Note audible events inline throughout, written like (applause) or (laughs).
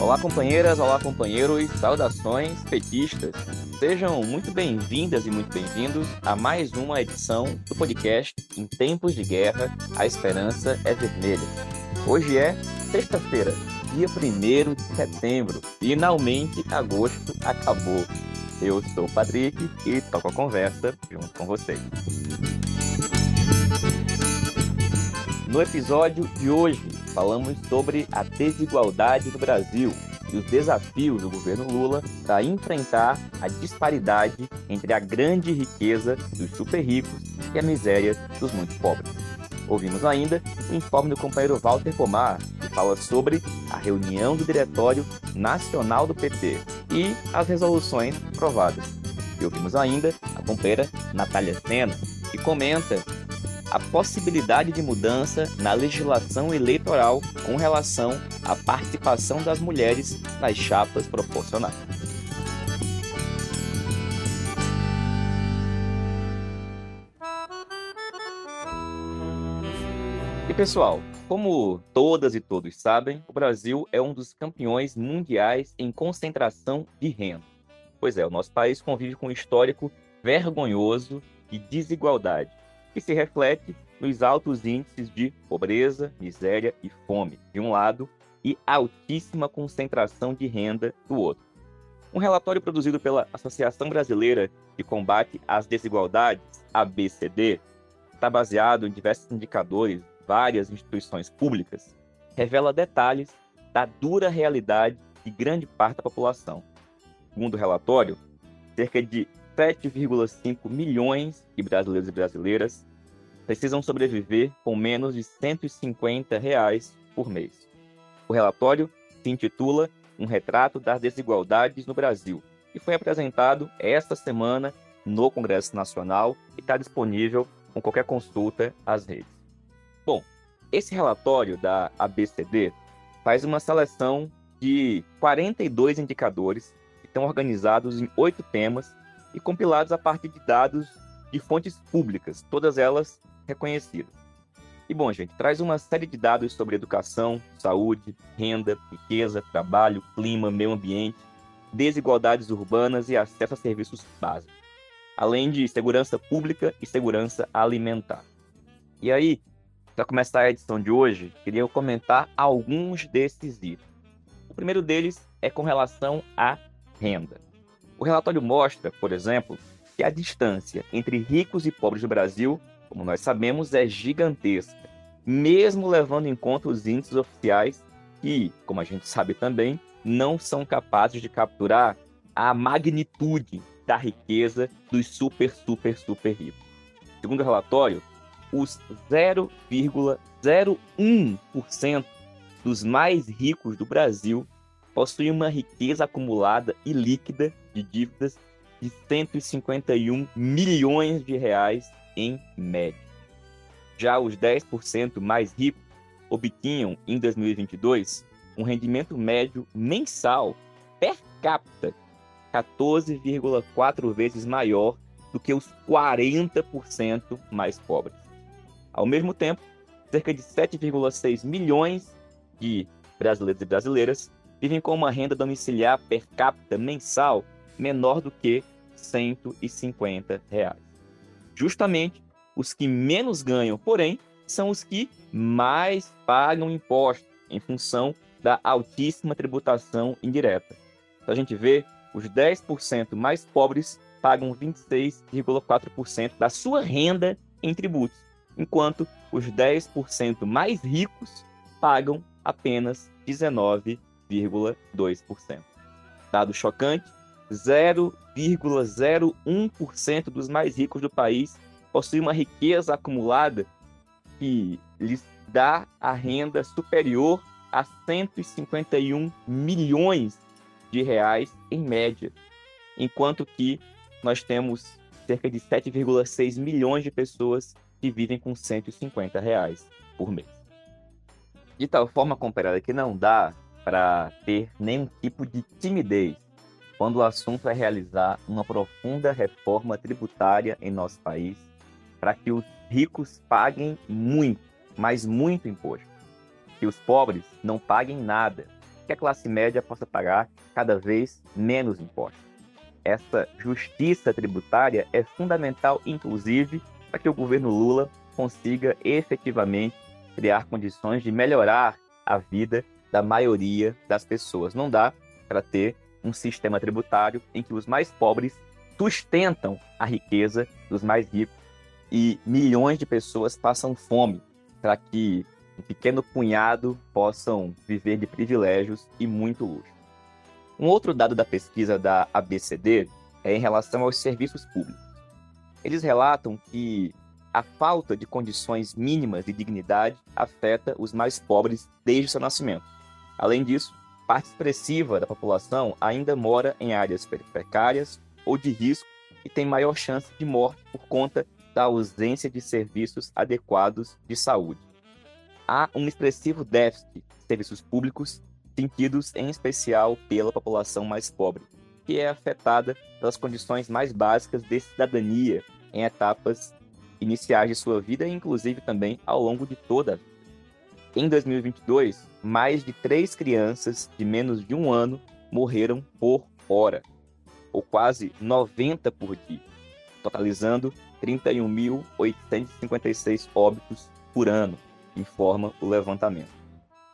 Olá, companheiras, olá, companheiros, saudações petistas. Sejam muito bem-vindas e muito bem-vindos a mais uma edição do podcast Em Tempos de Guerra, a Esperança é Vermelha. Hoje é sexta-feira, dia 1 de setembro. Finalmente, agosto acabou. Eu sou o Patrick e toco a conversa junto com vocês. No episódio de hoje, falamos sobre a desigualdade no Brasil e os desafios do governo Lula para enfrentar a disparidade entre a grande riqueza dos super ricos e a miséria dos muito pobres. Ouvimos ainda o informe do companheiro Walter Pomar, que fala sobre a reunião do Diretório Nacional do PT e as resoluções aprovadas. E ouvimos ainda a companheira Natália Sena, que comenta a possibilidade de mudança na legislação eleitoral com relação à participação das mulheres nas chapas proporcionais. E pessoal, como todas e todos sabem, o Brasil é um dos campeões mundiais em concentração de renda. Pois é, o nosso país convive com um histórico vergonhoso de desigualdade que se reflete nos altos índices de pobreza, miséria e fome, de um lado, e altíssima concentração de renda do outro. Um relatório produzido pela Associação Brasileira de Combate às Desigualdades, ABCD, está baseado em diversos indicadores, várias instituições públicas, revela detalhes da dura realidade de grande parte da população. Segundo o relatório, cerca de 7,5 milhões de brasileiros e brasileiras precisam sobreviver com menos de 150 reais por mês. O relatório se intitula Um Retrato das Desigualdades no Brasil e foi apresentado esta semana no Congresso Nacional e está disponível com qualquer consulta às redes. Bom, esse relatório da ABCD faz uma seleção de 42 indicadores que estão organizados em oito temas e compilados a partir de dados de fontes públicas, todas elas reconhecidas. E bom, gente, traz uma série de dados sobre educação, saúde, renda, riqueza, trabalho, clima, meio ambiente, desigualdades urbanas e acesso a serviços básicos, além de segurança pública e segurança alimentar. E aí, para começar a edição de hoje, queria comentar alguns desses itens. O primeiro deles é com relação à renda. O relatório mostra, por exemplo, que a distância entre ricos e pobres do Brasil como nós sabemos, é gigantesca, mesmo levando em conta os índices oficiais que, como a gente sabe também, não são capazes de capturar a magnitude da riqueza dos super, super, super ricos. Segundo o relatório, os 0,01% dos mais ricos do Brasil possuem uma riqueza acumulada e líquida de dívidas de 151 milhões de reais em média. Já os 10% mais ricos obtinham em 2022 um rendimento médio mensal per capita 14,4 vezes maior do que os 40% mais pobres. Ao mesmo tempo, cerca de 7,6 milhões de brasileiros e brasileiras vivem com uma renda domiciliar per capita mensal menor do que 150 reais justamente os que menos ganham, porém, são os que mais pagam impostos em função da altíssima tributação indireta. Então a gente vê, os 10% mais pobres pagam 26,4% da sua renda em tributos, enquanto os 10% mais ricos pagam apenas 19,2%. Dado chocante, 0,01% dos mais ricos do país possuem uma riqueza acumulada que lhes dá a renda superior a 151 milhões de reais em média, enquanto que nós temos cerca de 7,6 milhões de pessoas que vivem com 150 reais por mês. De tal forma comparada que não dá para ter nenhum tipo de timidez quando o assunto é realizar uma profunda reforma tributária em nosso país para que os ricos paguem muito, mas muito imposto, que os pobres não paguem nada que a classe média possa pagar cada vez menos impostos. Essa justiça tributária é fundamental, inclusive, para que o governo Lula consiga efetivamente criar condições de melhorar a vida da maioria das pessoas. Não dá para ter um sistema tributário em que os mais pobres sustentam a riqueza dos mais ricos e milhões de pessoas passam fome para que um pequeno punhado possam viver de privilégios e muito luxo. Um outro dado da pesquisa da ABCD é em relação aos serviços públicos. Eles relatam que a falta de condições mínimas de dignidade afeta os mais pobres desde seu nascimento. Além disso, parte expressiva da população ainda mora em áreas precárias ou de risco e tem maior chance de morte por conta da ausência de serviços adequados de saúde. Há um expressivo déficit de serviços públicos, sentidos em especial pela população mais pobre, que é afetada pelas condições mais básicas de cidadania em etapas iniciais de sua vida e, inclusive, também ao longo de toda a vida. Em 2022, mais de três crianças de menos de um ano morreram por hora, ou quase 90 por dia, totalizando 31.856 óbitos por ano, informa o levantamento.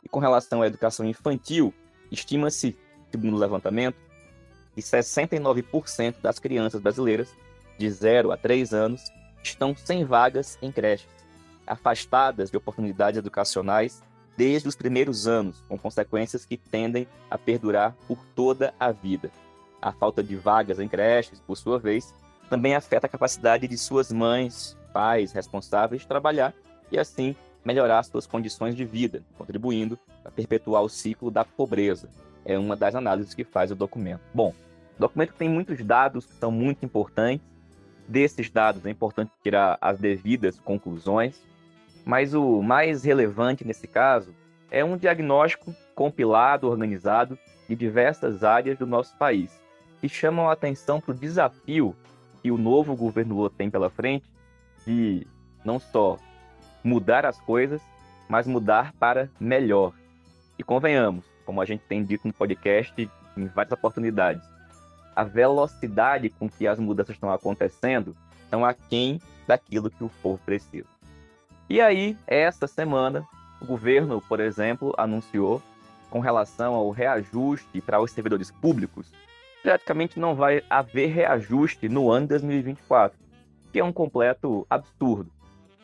E com relação à educação infantil, estima-se, segundo o levantamento, que 69% das crianças brasileiras de 0 a 3 anos estão sem vagas em creches, afastadas de oportunidades educacionais desde os primeiros anos, com consequências que tendem a perdurar por toda a vida. A falta de vagas em creches, por sua vez, também afeta a capacidade de suas mães, pais responsáveis de trabalhar e assim melhorar suas condições de vida, contribuindo para perpetuar o ciclo da pobreza. É uma das análises que faz o documento. Bom, o documento tem muitos dados que são muito importantes. Desses dados é importante tirar as devidas conclusões, mas o mais relevante nesse caso é um diagnóstico compilado, organizado de diversas áreas do nosso país, que chamam a atenção para o desafio que o novo governo Lula tem pela frente de não só mudar as coisas, mas mudar para melhor. E convenhamos, como a gente tem dito no podcast em várias oportunidades, a velocidade com que as mudanças estão acontecendo estão aquém daquilo que o povo precisa. E aí, essa semana, o governo, por exemplo, anunciou com relação ao reajuste para os servidores públicos praticamente não vai haver reajuste no ano de 2024, que é um completo absurdo.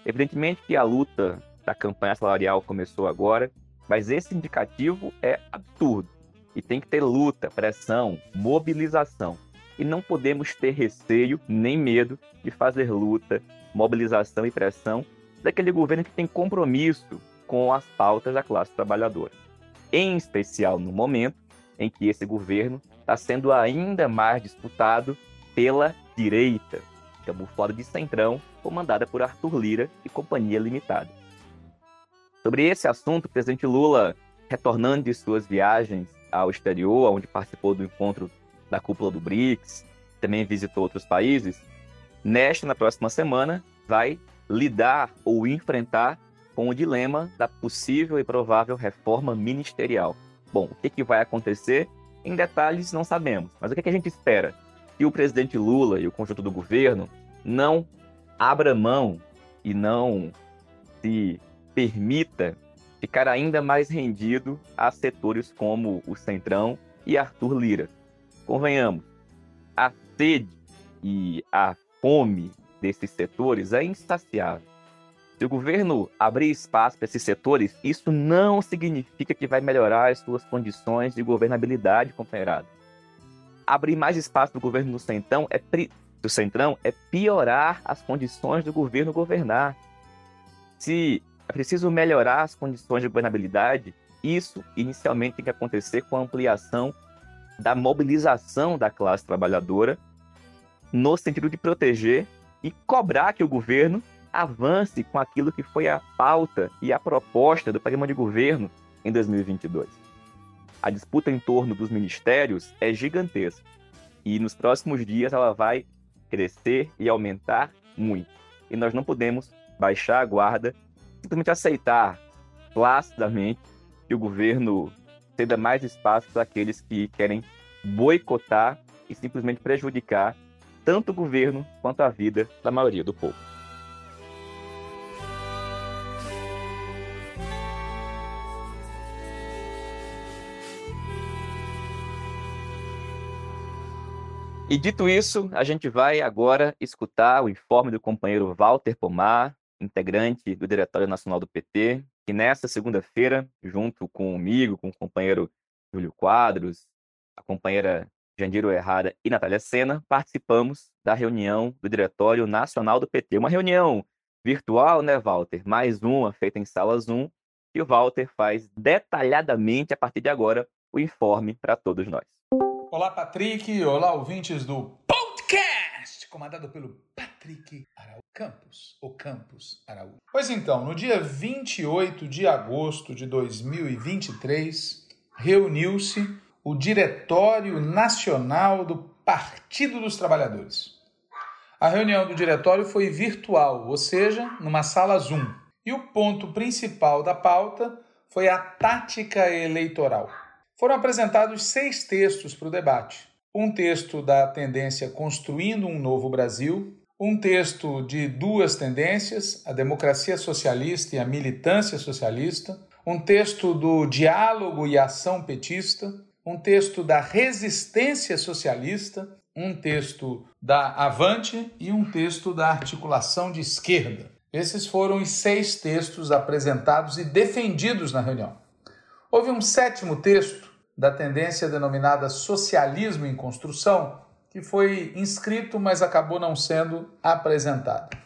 Evidentemente que a luta da campanha salarial começou agora, mas esse indicativo é absurdo. E tem que ter luta, pressão, mobilização. E não podemos ter receio nem medo de fazer luta, mobilização e pressão daquele governo que tem compromisso com as pautas da classe trabalhadora. Em especial no momento em que esse governo está sendo ainda mais disputado pela direita, camuflada de centrão, comandada por Arthur Lira e Companhia Limitada. Sobre esse assunto, o presidente Lula, retornando de suas viagens ao exterior, onde participou do encontro da cúpula do BRICS, também visitou outros países, nesta, na próxima semana, vai lidar ou enfrentar com o dilema da possível e provável reforma ministerial. Bom, o que, que vai acontecer em detalhes, não sabemos. Mas o que, que a gente espera? Que o presidente Lula e o conjunto do governo não abra mão e não se permita ficar ainda mais rendido a setores como o Centrão e Arthur Lira. Convenhamos, a sede e a fome desses setores é insaciável. Se o governo abrir espaço para esses setores, isso não significa que vai melhorar as suas condições de governabilidade, companheirado. Abrir mais espaço para o governo do Centrão, é do Centrão é piorar as condições do governo governar. Se é preciso melhorar as condições de governabilidade, isso inicialmente tem que acontecer com a ampliação da mobilização da classe trabalhadora no sentido de proteger e cobrar que o governo avance com aquilo que foi a pauta e a proposta do programa de governo em 2022. A disputa em torno dos ministérios é gigantesca e nos próximos dias ela vai crescer e aumentar muito. E nós não podemos baixar a guarda, simplesmente aceitar placidamente que o governo ceda mais espaço para aqueles que querem boicotar e simplesmente prejudicar tanto o governo quanto a vida da maioria do povo. E dito isso, a gente vai agora escutar o informe do companheiro Walter Pomar, integrante do Diretório Nacional do PT, que nesta segunda-feira, junto comigo, com o companheiro Júlio Quadros, a companheira Jandiro Errada e Natália Sena, participamos da reunião do Diretório Nacional do PT. Uma reunião virtual, né, Walter? Mais uma feita em sala Zoom, e o Walter faz detalhadamente, a partir de agora, o informe para todos nós. Olá, Patrick. Olá, ouvintes do podcast, comandado pelo Patrick Araújo Campos, o Campos Araújo. Pois então, no dia 28 de agosto de 2023, reuniu-se o Diretório Nacional do Partido dos Trabalhadores. A reunião do diretório foi virtual, ou seja, numa sala Zoom. E o ponto principal da pauta foi a tática eleitoral foram apresentados seis textos para o debate. Um texto da tendência Construindo um Novo Brasil, um texto de duas tendências, a democracia socialista e a militância socialista, um texto do diálogo e ação petista, um texto da resistência socialista, um texto da Avante e um texto da articulação de esquerda. Esses foram os seis textos apresentados e defendidos na reunião. Houve um sétimo texto da tendência denominada socialismo em construção, que foi inscrito, mas acabou não sendo apresentado.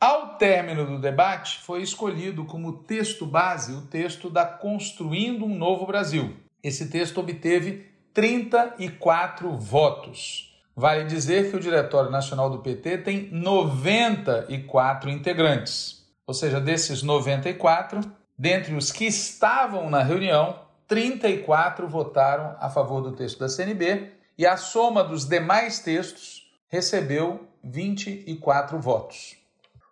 Ao término do debate, foi escolhido como texto base o texto da Construindo um Novo Brasil. Esse texto obteve 34 votos. Vale dizer que o Diretório Nacional do PT tem 94 integrantes. Ou seja, desses 94, dentre os que estavam na reunião, 34 votaram a favor do texto da CNB e a soma dos demais textos recebeu 24 votos.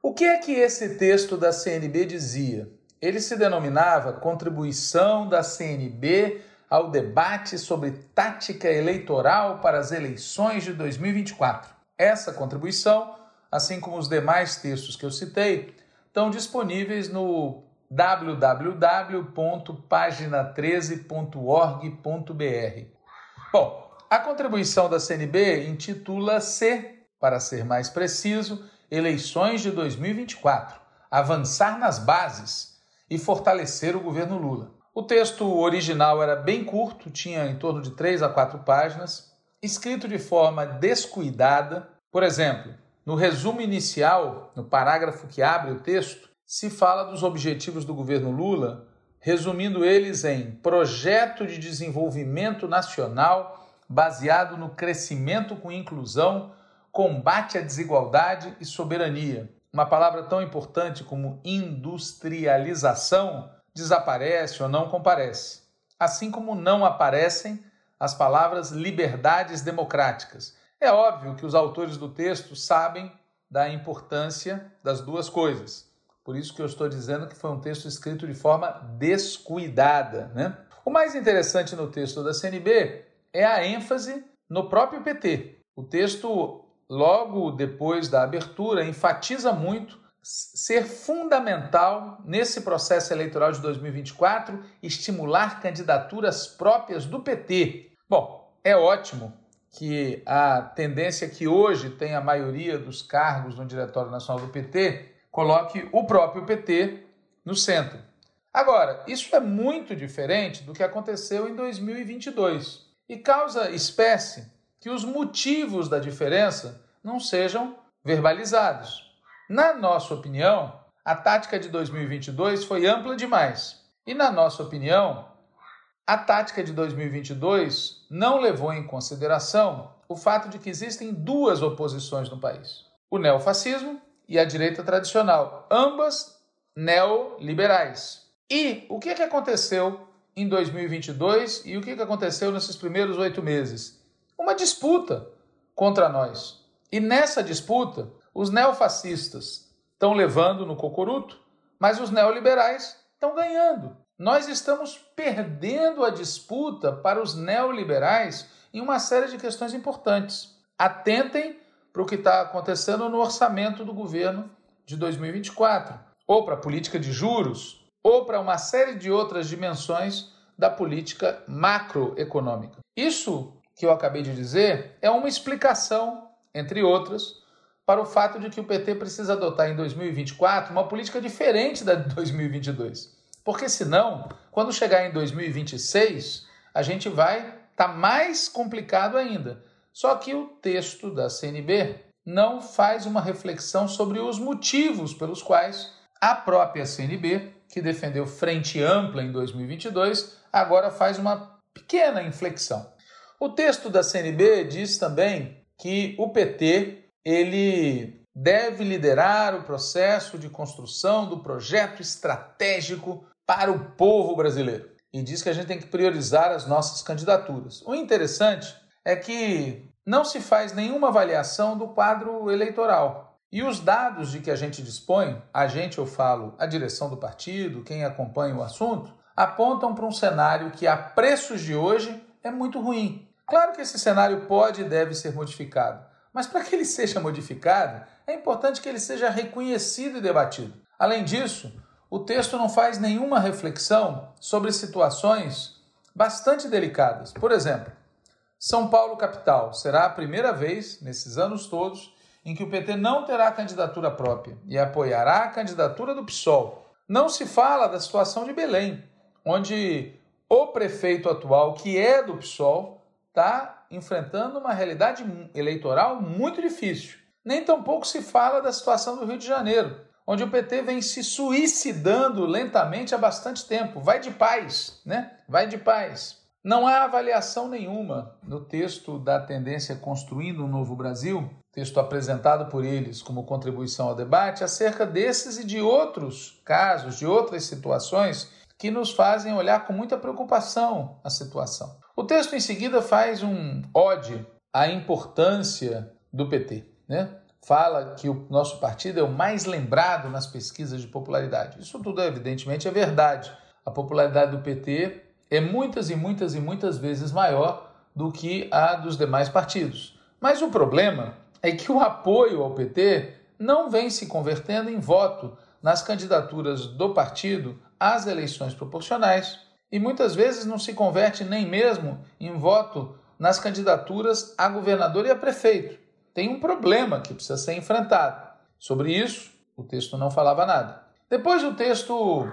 O que é que esse texto da CNB dizia? Ele se denominava Contribuição da CNB ao debate sobre tática eleitoral para as eleições de 2024. Essa contribuição, assim como os demais textos que eu citei, estão disponíveis no www.pagina13.org.br. Bom, a contribuição da CNB intitula-se, para ser mais preciso, Eleições de 2024 Avançar nas bases e fortalecer o governo Lula. O texto original era bem curto, tinha em torno de 3 a 4 páginas, escrito de forma descuidada. Por exemplo, no resumo inicial, no parágrafo que abre o texto, se fala dos objetivos do governo Lula, resumindo eles em projeto de desenvolvimento nacional baseado no crescimento com inclusão, combate à desigualdade e soberania. Uma palavra tão importante como industrialização desaparece ou não comparece, assim como não aparecem as palavras liberdades democráticas. É óbvio que os autores do texto sabem da importância das duas coisas. Por isso que eu estou dizendo que foi um texto escrito de forma descuidada. Né? O mais interessante no texto da CNB é a ênfase no próprio PT. O texto, logo depois da abertura, enfatiza muito ser fundamental nesse processo eleitoral de 2024 estimular candidaturas próprias do PT. Bom, é ótimo que a tendência que hoje tem a maioria dos cargos no Diretório Nacional do PT coloque o próprio PT no centro. Agora, isso é muito diferente do que aconteceu em 2022 e causa espécie que os motivos da diferença não sejam verbalizados. Na nossa opinião, a tática de 2022 foi ampla demais. E na nossa opinião, a tática de 2022 não levou em consideração o fato de que existem duas oposições no país: o neofascismo e a direita tradicional, ambas neoliberais. E o que, que aconteceu em 2022 e o que, que aconteceu nesses primeiros oito meses? Uma disputa contra nós. E nessa disputa, os neofascistas estão levando no cocoruto, mas os neoliberais estão ganhando. nós estamos perdendo a disputa para os neoliberais em uma série de questões importantes. Atentem para o que está acontecendo no orçamento do governo de 2024, ou para a política de juros, ou para uma série de outras dimensões da política macroeconômica. Isso que eu acabei de dizer é uma explicação, entre outras, para o fato de que o PT precisa adotar em 2024 uma política diferente da de 2022. Porque senão, quando chegar em 2026, a gente vai estar tá mais complicado ainda. Só que o texto da CNB não faz uma reflexão sobre os motivos pelos quais a própria CNB, que defendeu frente ampla em 2022, agora faz uma pequena inflexão. O texto da CNB diz também que o PT ele deve liderar o processo de construção do projeto estratégico para o povo brasileiro e diz que a gente tem que priorizar as nossas candidaturas. O interessante é que não se faz nenhuma avaliação do quadro eleitoral. E os dados de que a gente dispõe, a gente eu falo, a direção do partido, quem acompanha o assunto, apontam para um cenário que a preços de hoje é muito ruim. Claro que esse cenário pode e deve ser modificado, mas para que ele seja modificado, é importante que ele seja reconhecido e debatido. Além disso, o texto não faz nenhuma reflexão sobre situações bastante delicadas. Por exemplo, São Paulo capital será a primeira vez nesses anos todos em que o PT não terá candidatura própria e apoiará a candidatura do PSOL. Não se fala da situação de Belém, onde o prefeito atual, que é do PSOL, está enfrentando uma realidade eleitoral muito difícil. Nem tampouco se fala da situação do Rio de Janeiro, onde o PT vem se suicidando lentamente há bastante tempo. Vai de paz, né? Vai de paz. Não há avaliação nenhuma no texto da tendência Construindo um Novo Brasil, texto apresentado por eles como contribuição ao debate, acerca desses e de outros casos, de outras situações que nos fazem olhar com muita preocupação a situação. O texto em seguida faz um ode à importância do PT, né? fala que o nosso partido é o mais lembrado nas pesquisas de popularidade. Isso tudo, evidentemente, é verdade. A popularidade do PT é muitas e muitas e muitas vezes maior do que a dos demais partidos. Mas o problema é que o apoio ao PT não vem se convertendo em voto nas candidaturas do partido às eleições proporcionais e muitas vezes não se converte nem mesmo em voto nas candidaturas a governador e a prefeito tem um problema que precisa ser enfrentado. Sobre isso, o texto não falava nada. Depois, o texto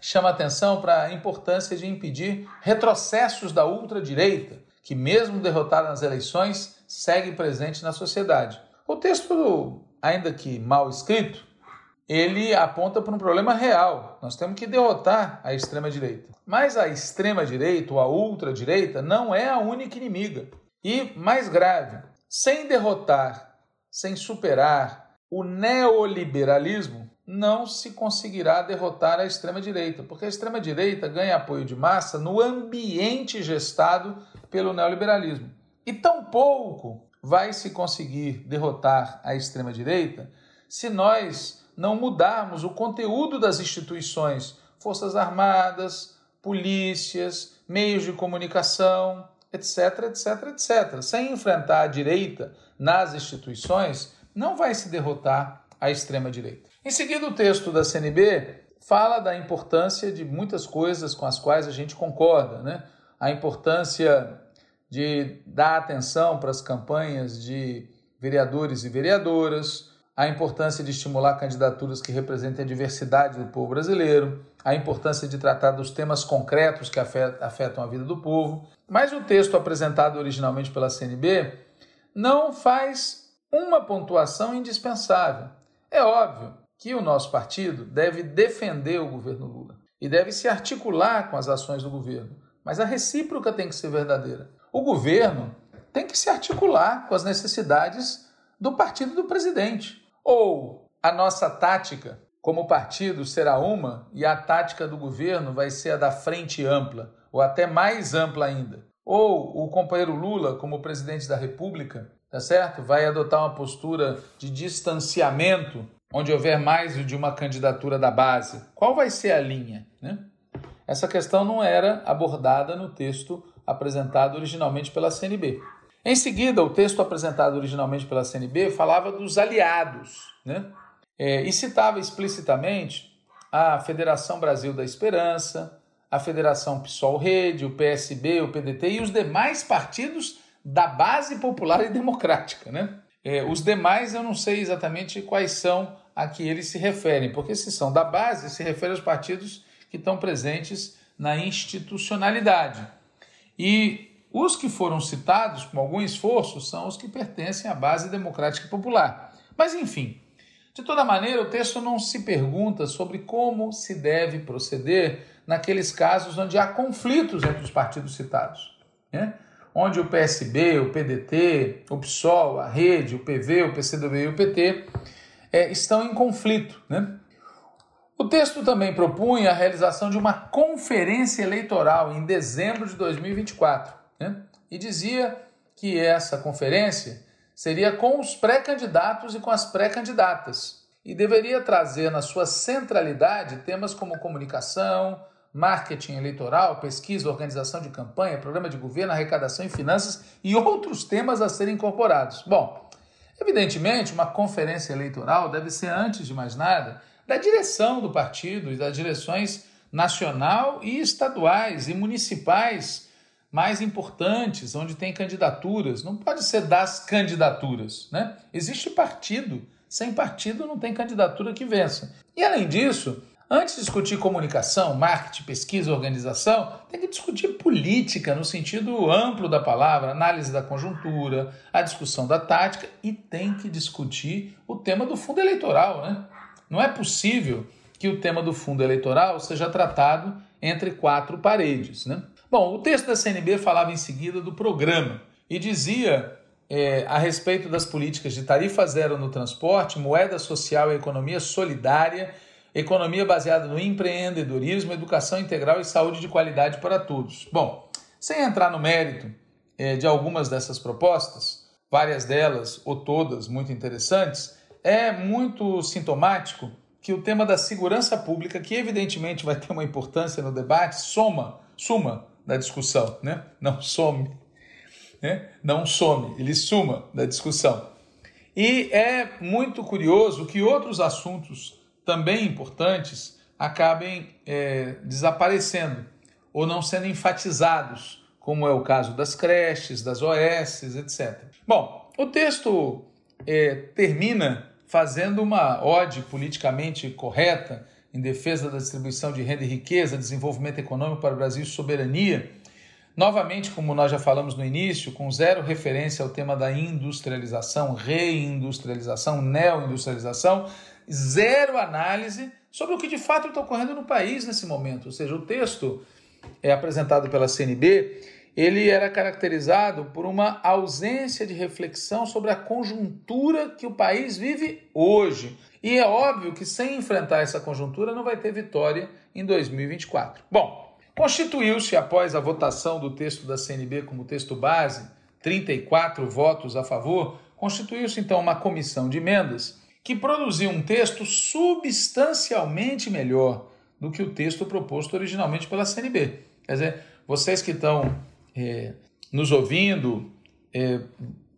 chama atenção para a importância de impedir retrocessos da ultradireita, que, mesmo derrotada nas eleições, segue presente na sociedade. O texto, ainda que mal escrito, ele aponta para um problema real. Nós temos que derrotar a extrema-direita. Mas a extrema-direita ou a ultradireita não é a única inimiga. E, mais grave, sem derrotar, sem superar o neoliberalismo, não se conseguirá derrotar a extrema-direita, porque a extrema-direita ganha apoio de massa no ambiente gestado pelo neoliberalismo. E tampouco vai se conseguir derrotar a extrema-direita se nós não mudarmos o conteúdo das instituições, Forças Armadas, polícias, meios de comunicação, etc, etc, etc. Sem enfrentar a direita nas instituições, não vai se derrotar a extrema-direita. Em seguida, o texto da CNB fala da importância de muitas coisas com as quais a gente concorda, né? A importância de dar atenção para as campanhas de vereadores e vereadoras, a importância de estimular candidaturas que representem a diversidade do povo brasileiro, a importância de tratar dos temas concretos que afetam a vida do povo. Mas o texto apresentado originalmente pela CNB não faz uma pontuação indispensável. É óbvio que o nosso partido deve defender o governo Lula e deve se articular com as ações do governo, mas a recíproca tem que ser verdadeira. O governo tem que se articular com as necessidades do partido do presidente. Ou a nossa tática como partido será uma e a tática do governo vai ser a da frente ampla, ou até mais ampla ainda. Ou o companheiro Lula, como presidente da República, tá certo? Vai adotar uma postura de distanciamento, onde houver mais de uma candidatura da base. Qual vai ser a linha, né? essa questão não era abordada no texto apresentado originalmente pela CNB. Em seguida, o texto apresentado originalmente pela CNB falava dos aliados, né? É, e citava explicitamente a Federação Brasil da Esperança, a Federação PSOL Rede, o PSB, o PDT e os demais partidos da base popular e democrática. Né? É, os demais eu não sei exatamente quais são a que eles se referem, porque se são da base, se refere aos partidos que estão presentes na institucionalidade. E os que foram citados com algum esforço são os que pertencem à base democrática popular. Mas, enfim, de toda maneira, o texto não se pergunta sobre como se deve proceder naqueles casos onde há conflitos entre os partidos citados. Né? Onde o PSB, o PDT, o PSOL, a Rede, o PV, o PCdoB e o PT é, estão em conflito. Né? O texto também propunha a realização de uma conferência eleitoral em dezembro de 2024 né? e dizia que essa conferência seria com os pré-candidatos e com as pré-candidatas e deveria trazer na sua centralidade temas como comunicação, marketing eleitoral, pesquisa, organização de campanha, programa de governo, arrecadação e finanças e outros temas a serem incorporados. Bom, evidentemente, uma conferência eleitoral deve ser, antes de mais nada, da direção do partido e das direções nacional e estaduais e municipais mais importantes, onde tem candidaturas. Não pode ser das candidaturas, né? Existe partido. Sem partido não tem candidatura que vença. E além disso, antes de discutir comunicação, marketing, pesquisa, organização, tem que discutir política no sentido amplo da palavra, análise da conjuntura, a discussão da tática e tem que discutir o tema do fundo eleitoral, né? Não é possível que o tema do fundo eleitoral seja tratado entre quatro paredes, né? Bom, o texto da CNB falava em seguida do programa e dizia é, a respeito das políticas de tarifa zero no transporte, moeda social e economia solidária, economia baseada no empreendedorismo, educação integral e saúde de qualidade para todos. Bom, sem entrar no mérito é, de algumas dessas propostas, várias delas ou todas muito interessantes, é muito sintomático que o tema da segurança pública, que evidentemente vai ter uma importância no debate, soma, suma da discussão, né? Não some, né? Não some, ele suma da discussão. E é muito curioso que outros assuntos também importantes acabem é, desaparecendo ou não sendo enfatizados, como é o caso das creches, das OS, etc. Bom, o texto é, termina fazendo uma ode politicamente correta em defesa da distribuição de renda e riqueza, desenvolvimento econômico para o Brasil e soberania. Novamente, como nós já falamos no início, com zero referência ao tema da industrialização, reindustrialização, neoindustrialização, zero análise sobre o que de fato está ocorrendo no país nesse momento. Ou seja, o texto é apresentado pela CNB, ele era caracterizado por uma ausência de reflexão sobre a conjuntura que o país vive hoje. E é óbvio que sem enfrentar essa conjuntura não vai ter vitória em 2024. Bom, constituiu-se após a votação do texto da CNB como texto base, 34 votos a favor, constituiu-se então uma comissão de emendas que produziu um texto substancialmente melhor do que o texto proposto originalmente pela CNB. Quer dizer, vocês que estão é, nos ouvindo é,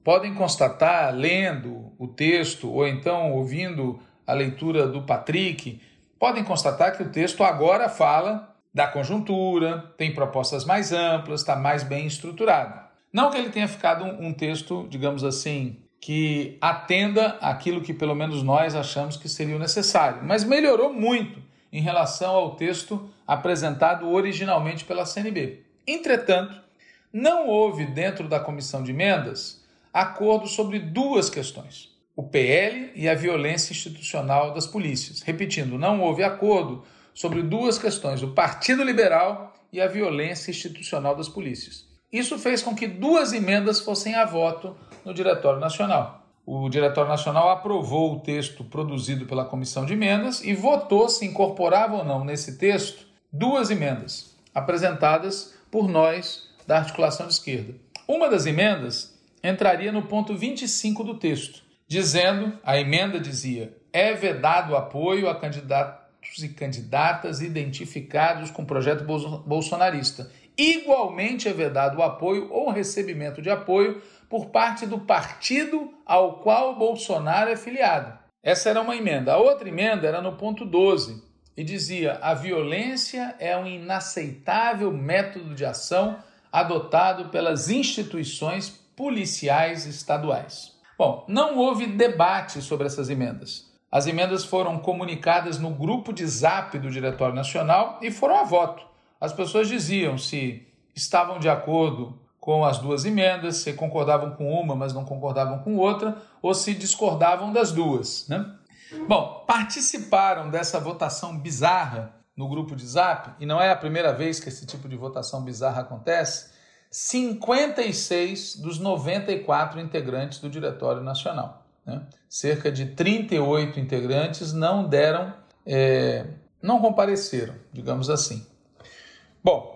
podem constatar, lendo o texto ou então ouvindo a leitura do Patrick, podem constatar que o texto agora fala da conjuntura, tem propostas mais amplas, está mais bem estruturado. Não que ele tenha ficado um, um texto, digamos assim, que atenda aquilo que pelo menos nós achamos que seria necessário, mas melhorou muito em relação ao texto apresentado originalmente pela CNB. Entretanto, não houve dentro da comissão de emendas acordo sobre duas questões o PL e a violência institucional das polícias. Repetindo, não houve acordo sobre duas questões: o Partido Liberal e a violência institucional das polícias. Isso fez com que duas emendas fossem a voto no Diretório Nacional. O Diretório Nacional aprovou o texto produzido pela Comissão de Emendas e votou se incorporava ou não nesse texto duas emendas apresentadas por nós da articulação de esquerda. Uma das emendas entraria no ponto 25 do texto, dizendo, a emenda dizia, é vedado apoio a candidato e candidatas identificados com o projeto bolsonarista. Igualmente é vedado o apoio ou recebimento de apoio por parte do partido ao qual Bolsonaro é filiado. Essa era uma emenda. A outra emenda era no ponto 12 e dizia: a violência é um inaceitável método de ação adotado pelas instituições policiais estaduais. Bom, não houve debate sobre essas emendas. As emendas foram comunicadas no grupo de zap do Diretório Nacional e foram a voto. As pessoas diziam se estavam de acordo com as duas emendas, se concordavam com uma, mas não concordavam com outra, ou se discordavam das duas. Né? Bom, participaram dessa votação bizarra no grupo de zap, e não é a primeira vez que esse tipo de votação bizarra acontece, 56 dos 94 integrantes do Diretório Nacional. Né? Cerca de 38 integrantes não deram, é, não compareceram, digamos assim. Bom,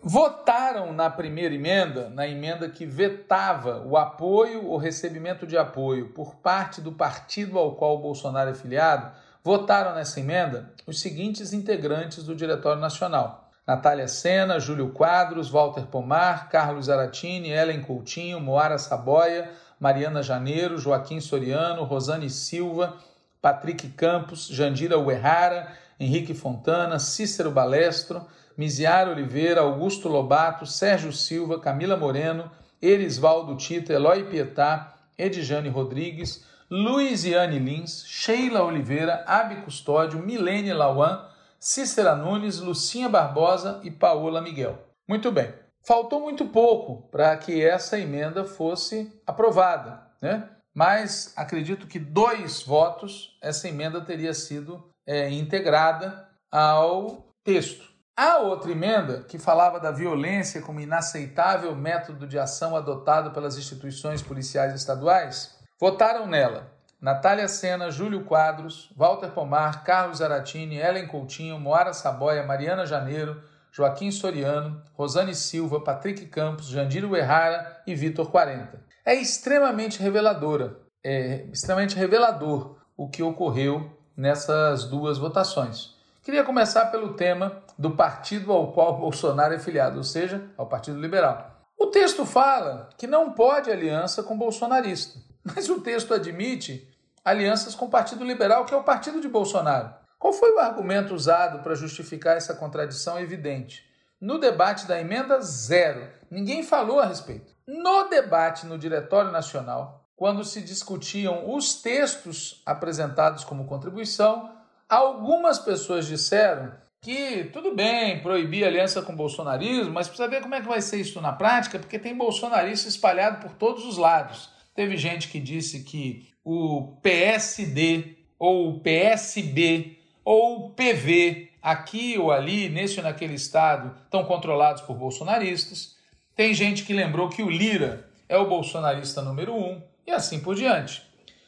votaram na primeira emenda, na emenda que vetava o apoio ou recebimento de apoio por parte do partido ao qual o Bolsonaro é filiado, votaram nessa emenda os seguintes integrantes do Diretório Nacional: Natália Sena, Júlio Quadros, Walter Pomar, Carlos Aratini, Ellen Coutinho, Moara Saboia, Mariana Janeiro, Joaquim Soriano, Rosane Silva, Patrick Campos, Jandira Uerrara, Henrique Fontana, Cícero Balestro, Miziara Oliveira, Augusto Lobato, Sérgio Silva, Camila Moreno, Erisvaldo Tito, Eloy Pietá, Edjane Rodrigues, Luiziane Lins, Sheila Oliveira, Abi Custódio, Milene Lauan, Cícera Nunes, Lucinha Barbosa e Paola Miguel. Muito bem. Faltou muito pouco para que essa emenda fosse aprovada, né? Mas acredito que dois votos essa emenda teria sido é, integrada ao texto. A outra emenda, que falava da violência como inaceitável método de ação adotado pelas instituições policiais estaduais, votaram nela Natália Sena, Júlio Quadros, Walter Pomar, Carlos Aratini, Ellen Coutinho, Moara Saboia, Mariana Janeiro, Joaquim Soriano, Rosane Silva, Patrick Campos, Jandiro Errara e Vitor 40. É extremamente reveladora, é extremamente revelador o que ocorreu nessas duas votações. Queria começar pelo tema do partido ao qual Bolsonaro é filiado, ou seja, ao Partido Liberal. O texto fala que não pode aliança com bolsonarista, (laughs) mas o texto admite alianças com o Partido Liberal, que é o partido de Bolsonaro. Qual foi o argumento usado para justificar essa contradição evidente? No debate da emenda, zero. Ninguém falou a respeito. No debate no Diretório Nacional, quando se discutiam os textos apresentados como contribuição, algumas pessoas disseram que tudo bem proibir aliança com o bolsonarismo, mas precisa ver como é que vai ser isso na prática, porque tem bolsonarista espalhado por todos os lados. Teve gente que disse que o PSD ou o PSB ou o PV, aqui ou ali, nesse ou naquele estado, estão controlados por bolsonaristas. Tem gente que lembrou que o Lira é o bolsonarista número um e assim por diante.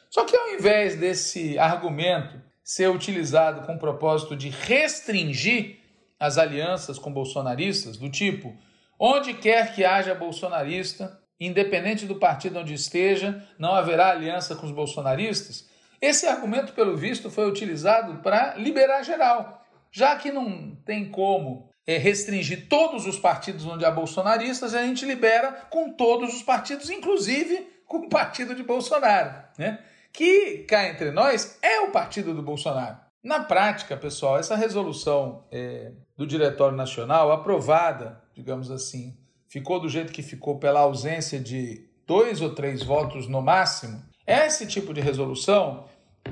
Só que ao invés desse argumento ser utilizado com o propósito de restringir as alianças com bolsonaristas, do tipo, onde quer que haja bolsonarista, independente do partido onde esteja, não haverá aliança com os bolsonaristas. Esse argumento, pelo visto, foi utilizado para liberar geral, já que não tem como é, restringir todos os partidos onde há bolsonaristas, a gente libera com todos os partidos, inclusive com o partido de Bolsonaro, né? que cá entre nós é o partido do Bolsonaro. Na prática, pessoal, essa resolução é, do Diretório Nacional, aprovada, digamos assim, ficou do jeito que ficou pela ausência de dois ou três votos no máximo, esse tipo de resolução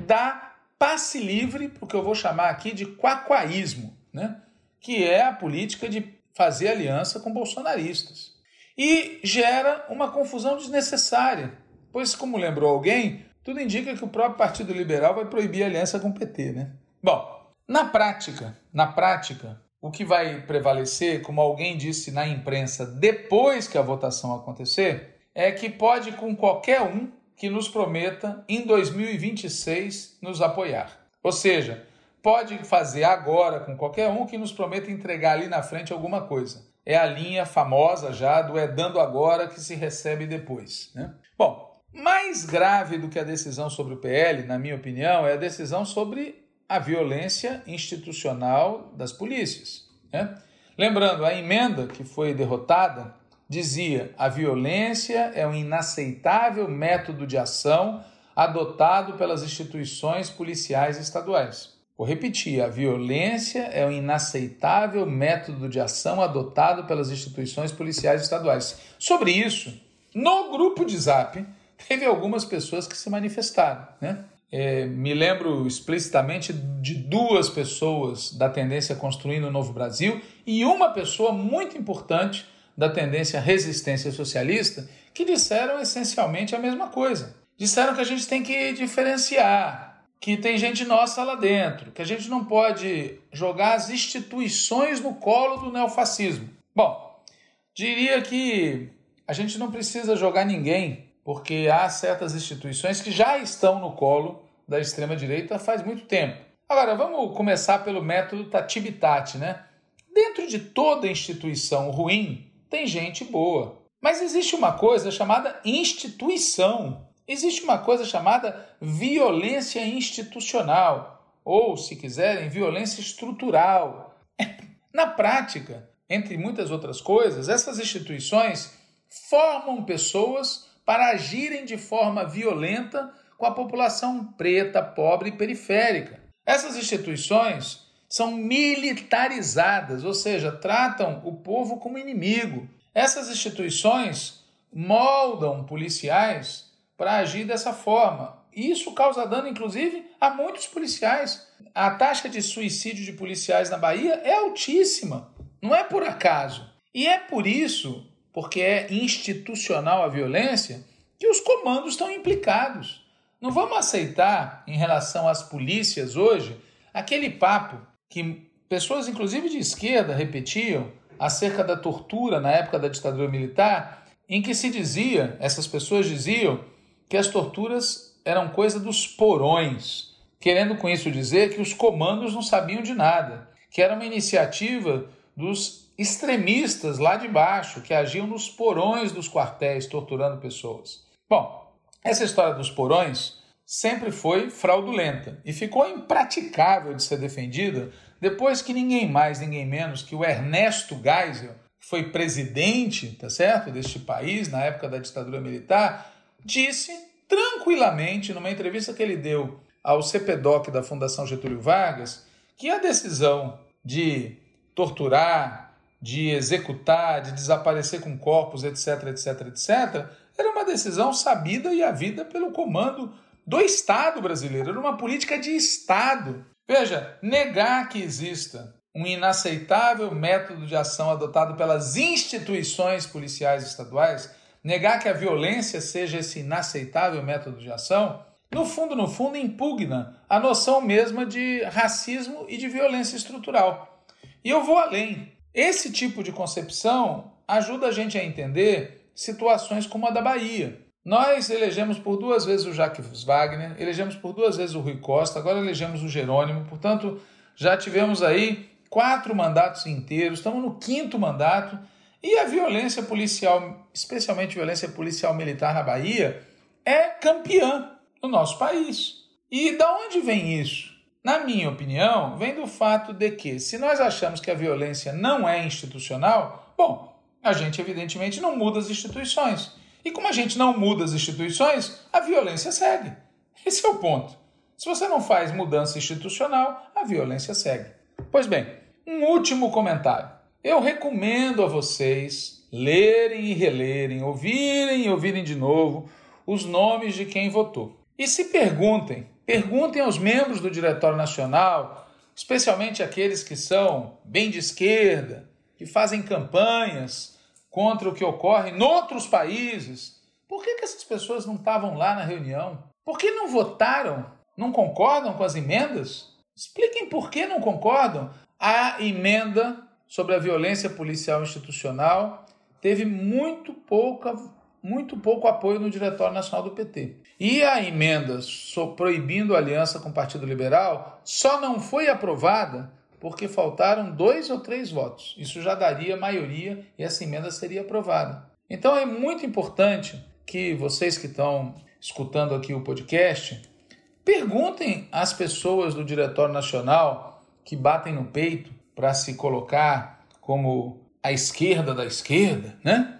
dá passe livre para o que eu vou chamar aqui de quaquaísmo, né? que é a política de fazer aliança com bolsonaristas. E gera uma confusão desnecessária, pois, como lembrou alguém, tudo indica que o próprio Partido Liberal vai proibir a aliança com o PT. Né? Bom, na prática, na prática, o que vai prevalecer, como alguém disse na imprensa depois que a votação acontecer, é que pode com qualquer um que nos prometa em 2026 nos apoiar. Ou seja, pode fazer agora com qualquer um que nos prometa entregar ali na frente alguma coisa. É a linha famosa já do é dando agora que se recebe depois. Né? Bom, mais grave do que a decisão sobre o PL, na minha opinião, é a decisão sobre a violência institucional das polícias. Né? Lembrando, a emenda que foi derrotada dizia: a violência é um inaceitável método de ação adotado pelas instituições policiais estaduais. Vou repetir: a violência é um inaceitável método de ação adotado pelas instituições policiais estaduais. Sobre isso, no grupo de zap, teve algumas pessoas que se manifestaram. Né? É, me lembro explicitamente de duas pessoas da tendência Construindo o Novo Brasil e uma pessoa muito importante da tendência Resistência Socialista que disseram essencialmente a mesma coisa. Disseram que a gente tem que diferenciar, que tem gente nossa lá dentro, que a gente não pode jogar as instituições no colo do neofascismo. Bom, diria que a gente não precisa jogar ninguém, porque há certas instituições que já estão no colo da extrema-direita faz muito tempo. Agora, vamos começar pelo método Tatibitat, né? Dentro de toda instituição ruim, tem gente boa. Mas existe uma coisa chamada instituição. Existe uma coisa chamada violência institucional, ou, se quiserem, violência estrutural. (laughs) Na prática, entre muitas outras coisas, essas instituições formam pessoas para agirem de forma violenta com a população preta, pobre e periférica. Essas instituições são militarizadas, ou seja, tratam o povo como inimigo. Essas instituições moldam policiais para agir dessa forma. Isso causa dano, inclusive, a muitos policiais. A taxa de suicídio de policiais na Bahia é altíssima, não é por acaso. E é por isso, porque é institucional a violência, que os comandos estão implicados. Não vamos aceitar, em relação às polícias hoje, aquele papo que pessoas, inclusive de esquerda, repetiam acerca da tortura na época da ditadura militar, em que se dizia, essas pessoas diziam, que as torturas eram coisa dos porões, querendo com isso dizer que os comandos não sabiam de nada, que era uma iniciativa dos extremistas lá de baixo, que agiam nos porões dos quartéis torturando pessoas. Bom, essa história dos porões sempre foi fraudulenta e ficou impraticável de ser defendida depois que ninguém mais, ninguém menos que o Ernesto Geisel, que foi presidente, tá certo, deste país na época da ditadura militar, disse tranquilamente numa entrevista que ele deu ao CPDOC da Fundação Getúlio Vargas que a decisão de torturar, de executar, de desaparecer com corpos, etc, etc, etc, era uma decisão sabida e havida pelo comando do Estado brasileiro, era uma política de Estado. Veja, negar que exista um inaceitável método de ação adotado pelas instituições policiais estaduais, negar que a violência seja esse inaceitável método de ação, no fundo, no fundo, impugna a noção mesma de racismo e de violência estrutural. E eu vou além. Esse tipo de concepção ajuda a gente a entender situações como a da Bahia. Nós elegemos por duas vezes o Jacques Wagner, elegemos por duas vezes o Rui Costa, agora elegemos o Jerônimo, portanto, já tivemos aí quatro mandatos inteiros, estamos no quinto mandato, e a violência policial, especialmente violência policial militar na Bahia, é campeã no nosso país. E da onde vem isso? Na minha opinião, vem do fato de que, se nós achamos que a violência não é institucional, bom, a gente evidentemente não muda as instituições. E como a gente não muda as instituições, a violência segue. Esse é o ponto. Se você não faz mudança institucional, a violência segue. Pois bem, um último comentário. Eu recomendo a vocês lerem e relerem, ouvirem e ouvirem de novo os nomes de quem votou. E se perguntem, perguntem aos membros do Diretório Nacional, especialmente aqueles que são bem de esquerda, que fazem campanhas contra o que ocorre em outros países. Por que, que essas pessoas não estavam lá na reunião? Por que não votaram? Não concordam com as emendas? Expliquem por que não concordam. A emenda sobre a violência policial institucional teve muito pouca muito pouco apoio no Diretório Nacional do PT. E a emenda proibindo a aliança com o Partido Liberal só não foi aprovada porque faltaram dois ou três votos. Isso já daria maioria e essa emenda seria aprovada. Então é muito importante que vocês que estão escutando aqui o podcast Perguntem às pessoas do Diretório Nacional que batem no peito para se colocar como a esquerda da esquerda, né?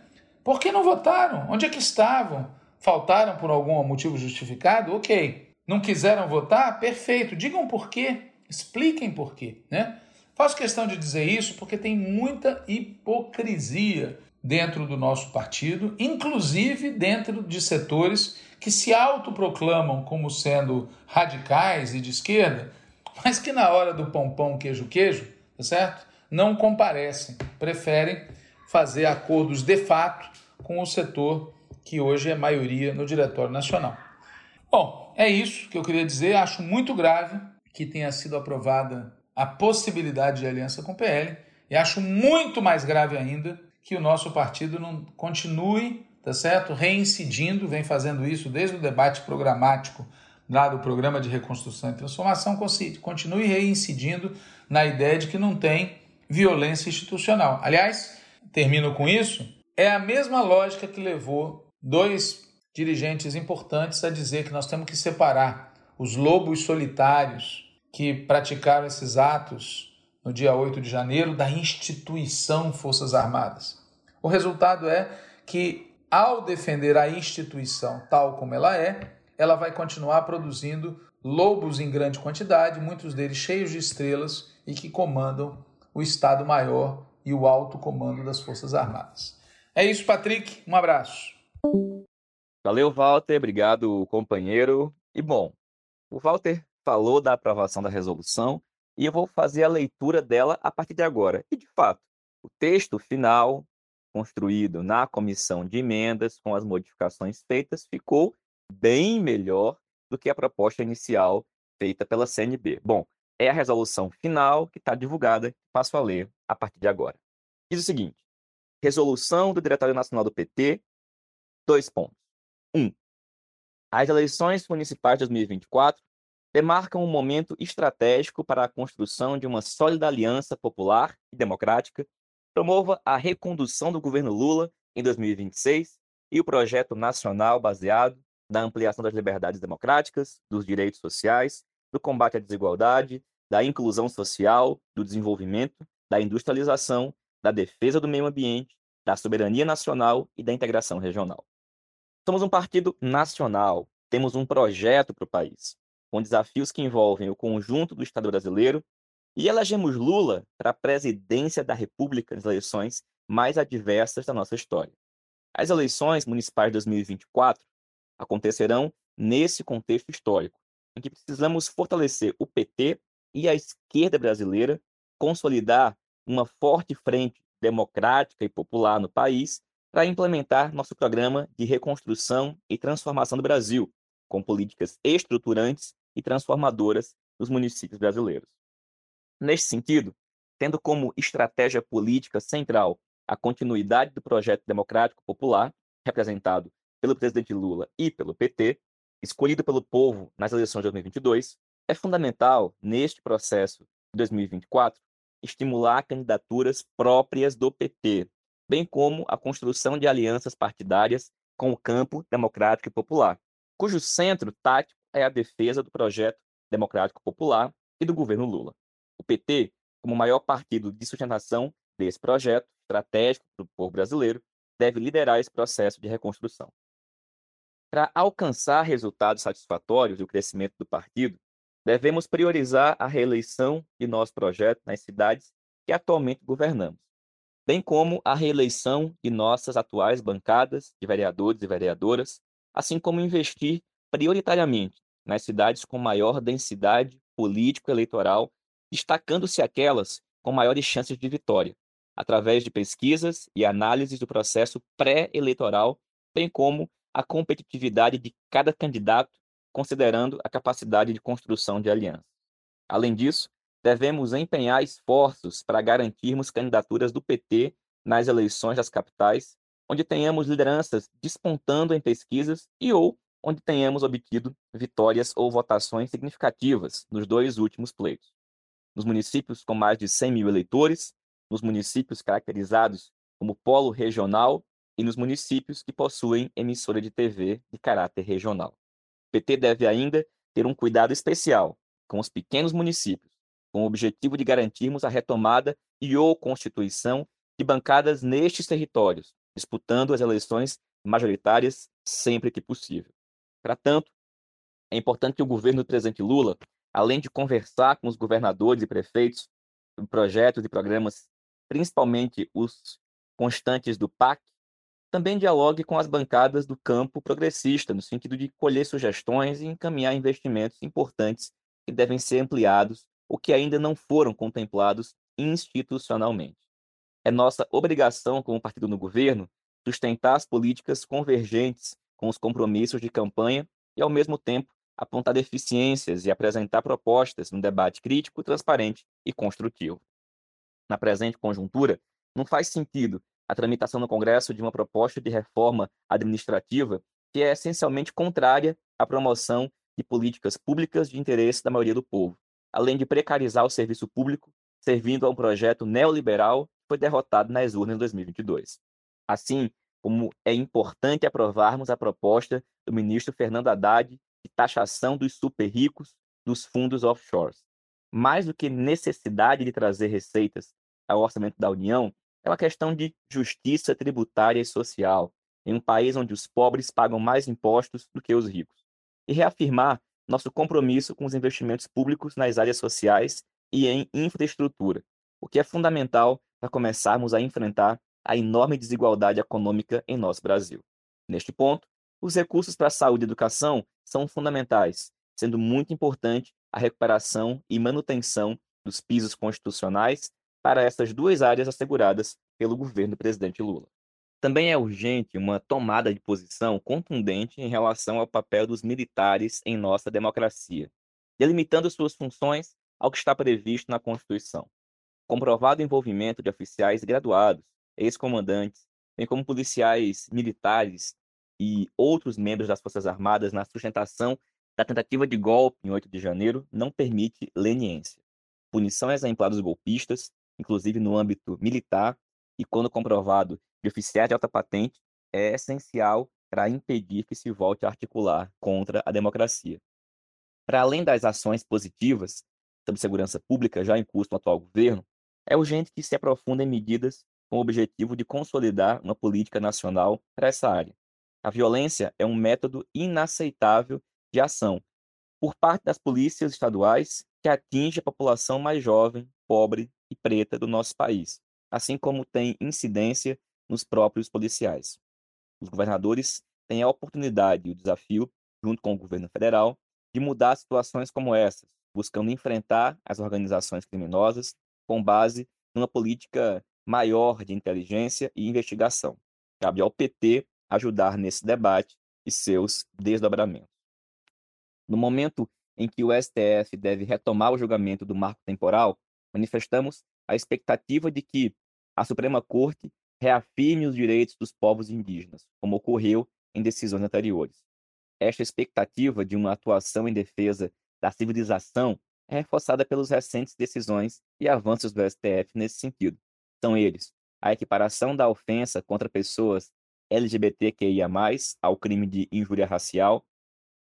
Por que não votaram? Onde é que estavam? Faltaram por algum motivo justificado? Ok. Não quiseram votar? Perfeito. Digam por quê. Expliquem por quê, né? Faço questão de dizer isso porque tem muita hipocrisia dentro do nosso partido, inclusive dentro de setores que se autoproclamam como sendo radicais e de esquerda, mas que na hora do pão pão queijo queijo, tá certo? Não comparecem, preferem fazer acordos de fato com o setor que hoje é maioria no Diretório Nacional. Bom, é isso que eu queria dizer. Acho muito grave que tenha sido aprovada a possibilidade de aliança com o PL e acho muito mais grave ainda que o nosso partido não continue, tá certo, reincidindo, vem fazendo isso desde o debate programático lá do programa de reconstrução e transformação, continue reincidindo na ideia de que não tem violência institucional. Aliás, termino com isso, é a mesma lógica que levou dois dirigentes importantes a dizer que nós temos que separar os lobos solitários que praticaram esses atos no dia 8 de janeiro da instituição Forças Armadas. O resultado é que, ao defender a instituição tal como ela é, ela vai continuar produzindo lobos em grande quantidade, muitos deles cheios de estrelas e que comandam o Estado-Maior e o alto comando das Forças Armadas. É isso, Patrick. Um abraço. Valeu, Walter. Obrigado, companheiro. E bom, o Walter falou da aprovação da resolução e eu vou fazer a leitura dela a partir de agora. E, de fato, o texto final, construído na comissão de emendas, com as modificações feitas, ficou bem melhor do que a proposta inicial feita pela CNB. Bom, é a resolução final que está divulgada, passo a ler a partir de agora. Diz o seguinte: Resolução do Diretório Nacional do PT, dois pontos. Um, as eleições municipais de 2024 demarcam um momento estratégico para a construção de uma sólida aliança popular e democrática, promova a recondução do governo Lula em 2026 e o projeto nacional baseado na ampliação das liberdades democráticas, dos direitos sociais, do combate à desigualdade, da inclusão social, do desenvolvimento, da industrialização, da defesa do meio ambiente, da soberania nacional e da integração regional. Somos um partido nacional, temos um projeto para o país com desafios que envolvem o conjunto do Estado brasileiro, e elegemos Lula para a presidência da República nas eleições mais adversas da nossa história. As eleições municipais de 2024 acontecerão nesse contexto histórico, em que precisamos fortalecer o PT e a esquerda brasileira, consolidar uma forte frente democrática e popular no país para implementar nosso programa de reconstrução e transformação do Brasil, com políticas estruturantes e transformadoras dos municípios brasileiros. Neste sentido, tendo como estratégia política central a continuidade do projeto democrático popular, representado pelo presidente Lula e pelo PT, escolhido pelo povo nas eleições de 2022, é fundamental, neste processo de 2024, estimular candidaturas próprias do PT, bem como a construção de alianças partidárias com o campo democrático e popular, cujo centro tático é a defesa do projeto democrático popular e do governo Lula. O PT, como maior partido de sustentação desse projeto estratégico para o povo brasileiro, deve liderar esse processo de reconstrução. Para alcançar resultados satisfatórios e o crescimento do partido, devemos priorizar a reeleição de nosso projeto nas cidades que atualmente governamos, bem como a reeleição de nossas atuais bancadas de vereadores e vereadoras assim como investir prioritariamente nas cidades com maior densidade político-eleitoral, destacando-se aquelas com maiores chances de vitória, através de pesquisas e análises do processo pré-eleitoral, bem como a competitividade de cada candidato, considerando a capacidade de construção de alianças. Além disso, devemos empenhar esforços para garantirmos candidaturas do PT nas eleições das capitais onde tenhamos lideranças despontando em pesquisas e ou onde tenhamos obtido vitórias ou votações significativas nos dois últimos pleitos. Nos municípios com mais de 100 mil eleitores, nos municípios caracterizados como polo regional e nos municípios que possuem emissora de TV de caráter regional. O PT deve ainda ter um cuidado especial com os pequenos municípios, com o objetivo de garantirmos a retomada e ou constituição de bancadas nestes territórios, disputando as eleições majoritárias sempre que possível. Para tanto, é importante que o governo do presidente Lula, além de conversar com os governadores e prefeitos sobre projetos e programas, principalmente os constantes do PAC, também dialogue com as bancadas do campo progressista, no sentido de colher sugestões e encaminhar investimentos importantes que devem ser ampliados ou que ainda não foram contemplados institucionalmente. É nossa obrigação, como partido no governo, sustentar as políticas convergentes com os compromissos de campanha e, ao mesmo tempo, apontar deficiências e apresentar propostas num debate crítico, transparente e construtivo. Na presente conjuntura, não faz sentido a tramitação no Congresso de uma proposta de reforma administrativa que é essencialmente contrária à promoção de políticas públicas de interesse da maioria do povo, além de precarizar o serviço público, servindo a um projeto neoliberal que foi derrotado nas urnas em 2022. Assim como é importante aprovarmos a proposta do ministro Fernando Haddad de taxação dos super ricos dos fundos offshores. Mais do que necessidade de trazer receitas ao orçamento da União, é uma questão de justiça tributária e social, em um país onde os pobres pagam mais impostos do que os ricos. E reafirmar nosso compromisso com os investimentos públicos nas áreas sociais e em infraestrutura, o que é fundamental para começarmos a enfrentar a enorme desigualdade econômica em nosso Brasil. Neste ponto, os recursos para saúde e educação são fundamentais, sendo muito importante a recuperação e manutenção dos pisos constitucionais para essas duas áreas asseguradas pelo governo do presidente Lula. Também é urgente uma tomada de posição contundente em relação ao papel dos militares em nossa democracia, delimitando suas funções ao que está previsto na Constituição. Comprovado envolvimento de oficiais graduados, ex-comandantes, bem como policiais militares e outros membros das Forças Armadas na sustentação da tentativa de golpe em 8 de janeiro não permite leniência. Punição exemplar dos golpistas inclusive no âmbito militar, e quando comprovado de oficiais de alta patente, é essencial para impedir que se volte a articular contra a democracia. Para além das ações positivas sobre segurança pública já em curso no atual governo, é urgente que se aprofundem medidas com o objetivo de consolidar uma política nacional para essa área. A violência é um método inaceitável de ação por parte das polícias estaduais que atinge a população mais jovem, pobre e preta do nosso país, assim como tem incidência nos próprios policiais. Os governadores têm a oportunidade e o desafio, junto com o governo federal, de mudar situações como essas, buscando enfrentar as organizações criminosas com base numa política maior de inteligência e investigação. Cabe ao PT ajudar nesse debate e seus desdobramentos. No momento em que o STF deve retomar o julgamento do marco temporal, manifestamos a expectativa de que a Suprema Corte reafirme os direitos dos povos indígenas, como ocorreu em decisões anteriores. Esta expectativa de uma atuação em defesa da civilização é reforçada pelas recentes decisões e avanços do STF nesse sentido. São eles: a equiparação da ofensa contra pessoas LGBTQIA+, ao crime de injúria racial,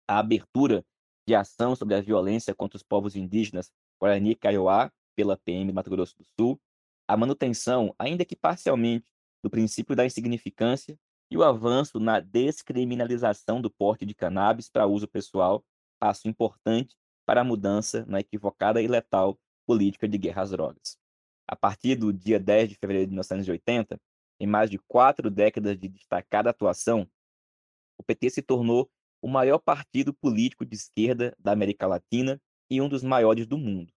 a abertura de ação sobre a violência contra os povos indígenas Guarani Kaiowá pela PM Mato Grosso do Sul, a manutenção, ainda que parcialmente, do princípio da insignificância e o avanço na descriminalização do porte de cannabis para uso pessoal, passo importante para a mudança na equivocada e letal política de guerra às drogas. A partir do dia 10 de fevereiro de 1980, em mais de quatro décadas de destacada atuação, o PT se tornou o maior partido político de esquerda da América Latina e um dos maiores do mundo.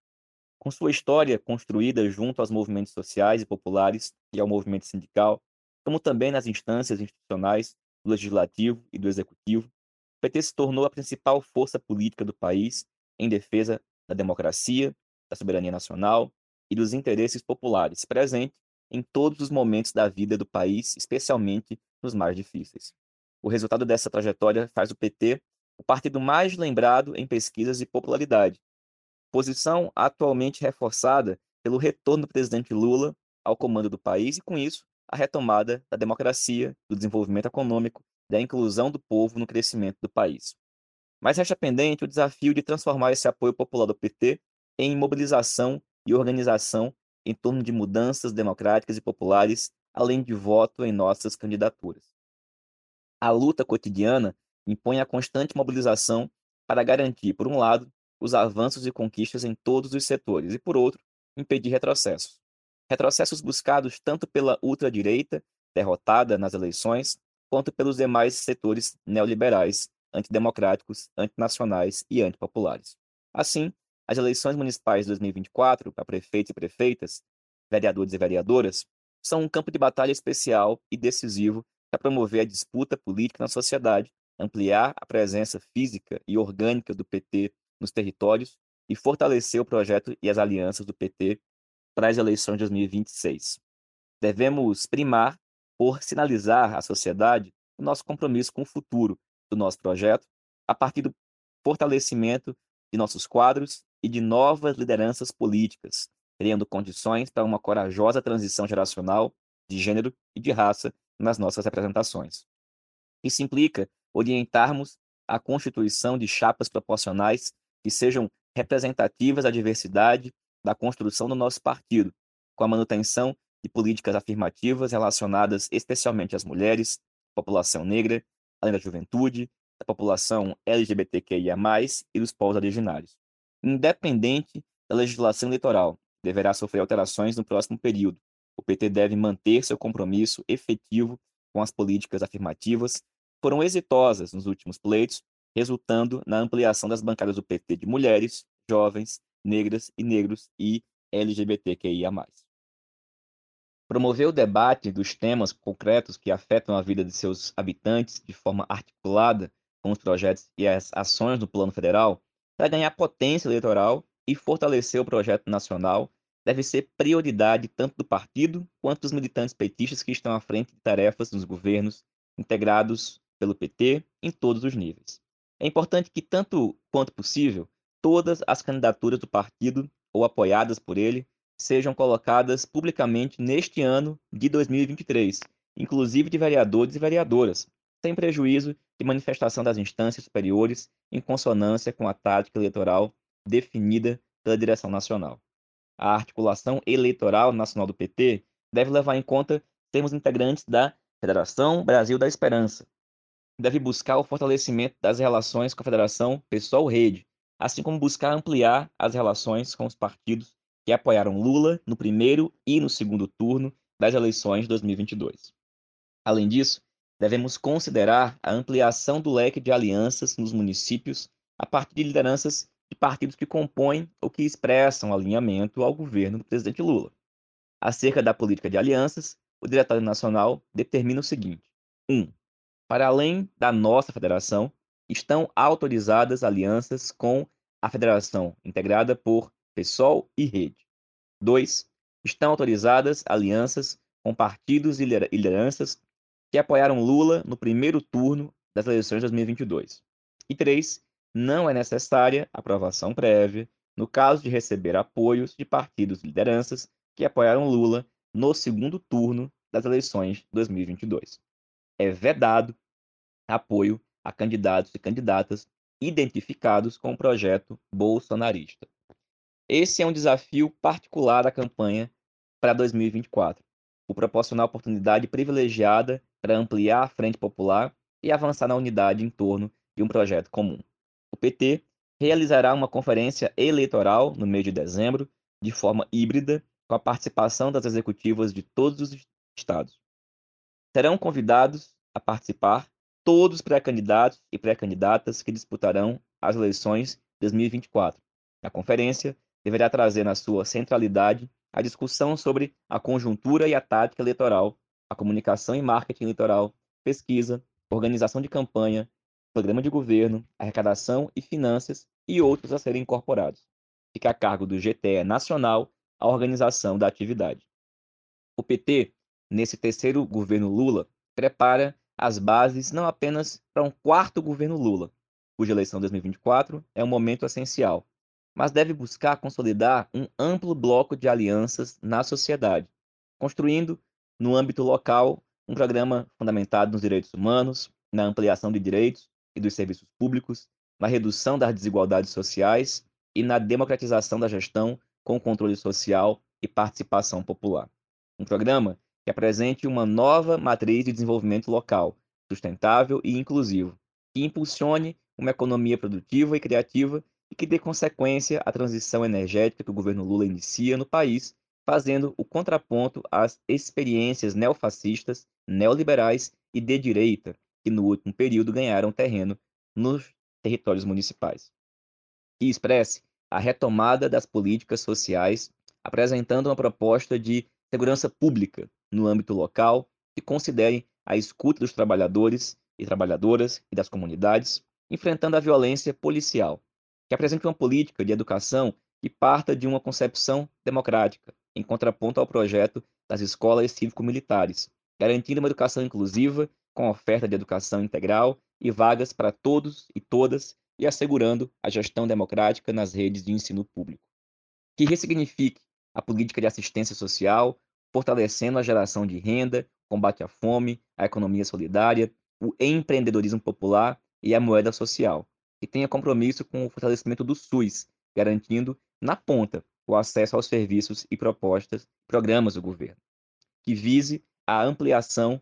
Com sua história construída junto aos movimentos sociais e populares e ao movimento sindical, como também nas instâncias institucionais do legislativo e do executivo, o PT se tornou a principal força política do país em defesa da democracia, da soberania nacional e dos interesses populares, presente em todos os momentos da vida do país, especialmente nos mais difíceis. O resultado dessa trajetória faz o PT o partido mais lembrado em pesquisas de popularidade, posição atualmente reforçada pelo retorno do presidente Lula ao comando do país e, com isso, a retomada da democracia, do desenvolvimento econômico, da inclusão do povo no crescimento do país. Mas resta pendente o desafio de transformar esse apoio popular do PT em mobilização e organização em torno de mudanças democráticas e populares, além de voto em nossas candidaturas. A luta cotidiana impõe a constante mobilização para garantir, por um lado, os avanços e conquistas em todos os setores, e, por outro, impedir retrocessos. Retrocessos buscados tanto pela ultradireita, derrotada nas eleições, quanto pelos demais setores neoliberais, antidemocráticos, antinacionais e antipopulares. Assim, as eleições municipais de 2024 para prefeitos e prefeitas, vereadores e vereadoras, são um campo de batalha especial e decisivo para promover a disputa política na sociedade, ampliar a presença física e orgânica do PT nos territórios e fortalecer o projeto e as alianças do PT para as eleições de 2026. Devemos primar por sinalizar à sociedade o nosso compromisso com o futuro do nosso projeto a partir do fortalecimento de nossos quadros e de novas lideranças políticas, criando condições para uma corajosa transição geracional de gênero e de raça nas nossas representações. Isso implica orientarmos a constituição de chapas proporcionais que sejam representativas da diversidade da construção do nosso partido, com a manutenção de políticas afirmativas relacionadas especialmente às mulheres, população negra, além da juventude, da população LGBTQIA+, e dos povos originários. Independente da legislação eleitoral, deverá sofrer alterações no próximo período. O PT deve manter seu compromisso efetivo com as políticas afirmativas foram exitosas nos últimos pleitos, resultando na ampliação das bancadas do PT de mulheres, jovens, negras e negros e LGBTQIA+. Promover o debate dos temas concretos que afetam a vida de seus habitantes de forma articulada com os projetos e as ações do Plano Federal para ganhar potência eleitoral e fortalecer o projeto nacional deve ser prioridade tanto do partido quanto dos militantes petistas que estão à frente de tarefas nos governos integrados pelo PT em todos os níveis. É importante que, tanto quanto possível, todas as candidaturas do partido ou apoiadas por ele sejam colocadas publicamente neste ano de 2023, inclusive de vereadores e vereadoras, sem prejuízo de manifestação das instâncias superiores em consonância com a tática eleitoral definida pela direção nacional. A articulação eleitoral nacional do PT deve levar em conta termos integrantes da Federação Brasil da Esperança, deve buscar o fortalecimento das relações com a Federação Pessoal-Rede, assim como buscar ampliar as relações com os partidos que apoiaram Lula no primeiro e no segundo turno das eleições de 2022. Além disso, devemos considerar a ampliação do leque de alianças nos municípios a partir de lideranças de partidos que compõem ou que expressam alinhamento ao governo do presidente Lula. Acerca da política de alianças, o Diretório Nacional determina o seguinte: 1. Um, para além da nossa federação, estão autorizadas alianças com a federação integrada por PSOL e Rede. 2. Estão autorizadas alianças com partidos e lideranças que apoiaram Lula no primeiro turno das eleições de 2022. E 3. Não é necessária aprovação prévia no caso de receber apoios de partidos e lideranças que apoiaram Lula no segundo turno das eleições de 2022 é vedado apoio a candidatos e candidatas identificados com o projeto bolsonarista. Esse é um desafio particular da campanha para 2024, o proporcionar oportunidade privilegiada para ampliar a frente popular e avançar na unidade em torno de um projeto comum. O PT realizará uma conferência eleitoral no mês de dezembro, de forma híbrida, com a participação das executivas de todos os estados. Serão convidados a participar todos os pré-candidatos e pré-candidatas que disputarão as eleições de 2024. A conferência deverá trazer na sua centralidade a discussão sobre a conjuntura e a tática eleitoral, a comunicação e marketing eleitoral, pesquisa, organização de campanha, programa de governo, arrecadação e finanças e outros a serem incorporados. Fica a cargo do GTE Nacional a organização da atividade. O PT, nesse terceiro governo Lula, prepara as bases não apenas para um quarto governo Lula, cuja eleição 2024 é um momento essencial, mas deve buscar consolidar um amplo bloco de alianças na sociedade, construindo, no âmbito local, um programa fundamentado nos direitos humanos, na ampliação de direitos e dos serviços públicos, na redução das desigualdades sociais e na democratização da gestão com controle social e participação popular. Um programa que apresente uma nova matriz de desenvolvimento local, sustentável e inclusivo, que impulsione uma economia produtiva e criativa e que dê consequência à transição energética que o governo Lula inicia no país, fazendo o contraponto às experiências neofascistas, neoliberais e de direita, que no último período ganharam terreno nos territórios municipais. Que expresse a retomada das políticas sociais, apresentando uma proposta de segurança pública no âmbito local que considere a escuta dos trabalhadores e trabalhadoras e das comunidades, enfrentando a violência policial, que apresente uma política de educação que parta de uma concepção democrática, em contraponto ao projeto das escolas cívico-militares, garantindo uma educação inclusiva com oferta de educação integral e vagas para todos e todas e assegurando a gestão democrática nas redes de ensino público. Que ressignifique a política de assistência social, fortalecendo a geração de renda, combate à fome, a economia solidária, o empreendedorismo popular e a moeda social, que tenha compromisso com o fortalecimento do SUS, garantindo, na ponta, o acesso aos serviços e propostas, programas do governo, que vise a ampliação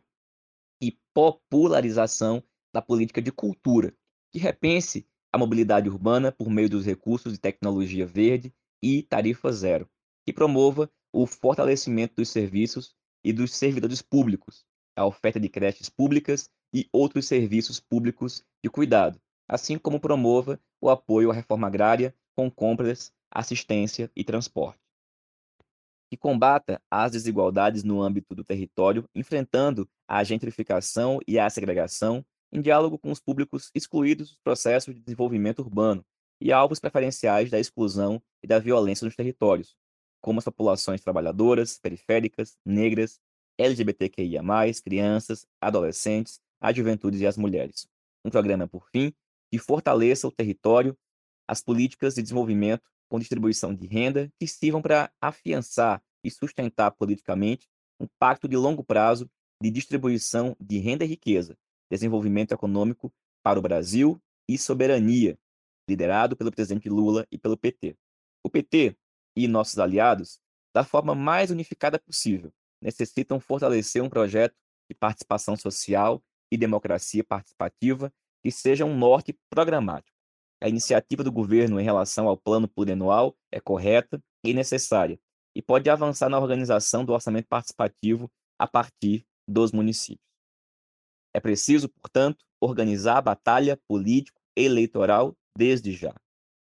e popularização da política de cultura, que repense a mobilidade urbana por meio dos recursos de tecnologia verde e tarifa zero, que promova o fortalecimento dos serviços e dos servidores públicos, a oferta de creches públicas e outros serviços públicos de cuidado, assim como promova o apoio à reforma agrária com compras, assistência e transporte. Que combata as desigualdades no âmbito do território, enfrentando a gentrificação e a segregação, em diálogo com os públicos excluídos dos processos de desenvolvimento urbano e alvos preferenciais da exclusão e da violência nos territórios, como as populações trabalhadoras, periféricas, negras, LGBTQIA+, crianças, adolescentes, as juventudes e as mulheres. Um programa, por fim, que fortaleça o território, as políticas de desenvolvimento com distribuição de renda que sirvam para afiançar e sustentar politicamente um pacto de longo prazo de distribuição de renda e riqueza, desenvolvimento econômico para o Brasil e soberania, liderado pelo presidente Lula e pelo PT. O PT e nossos aliados, da forma mais unificada possível, necessitam fortalecer um projeto de participação social e democracia participativa que seja um norte programático. A iniciativa do governo em relação ao plano plurianual é correta e necessária e pode avançar na organização do orçamento participativo a partir dos municípios. É preciso, portanto, organizar a batalha político-eleitoral desde já,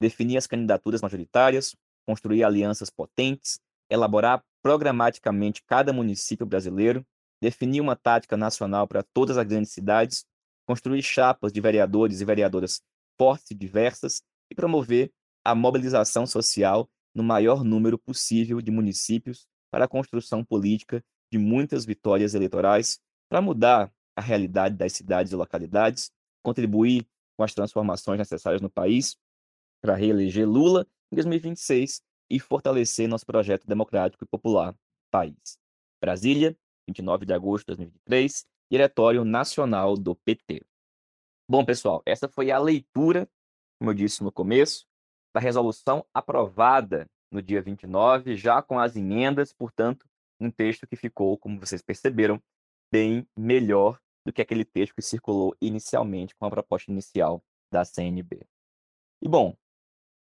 definir as candidaturas majoritárias, construir alianças potentes, elaborar programaticamente cada município brasileiro, definir uma tática nacional para todas as grandes cidades, construir chapas de vereadores e vereadoras fortes e diversas e promover a mobilização social no maior número possível de municípios para a construção política de muitas vitórias eleitorais para mudar a realidade das cidades e localidades, contribuir com as transformações necessárias no país para reeleger Lula em 2026 e fortalecer nosso projeto democrático e popular país. Brasília, 29 de agosto de 2023, Diretório Nacional do PT. Bom, pessoal, essa foi a leitura, como eu disse no começo, da resolução aprovada no dia 29, já com as emendas, portanto, um texto que ficou, como vocês perceberam, bem melhor do que aquele texto que circulou inicialmente com a proposta inicial da CNB. E bom,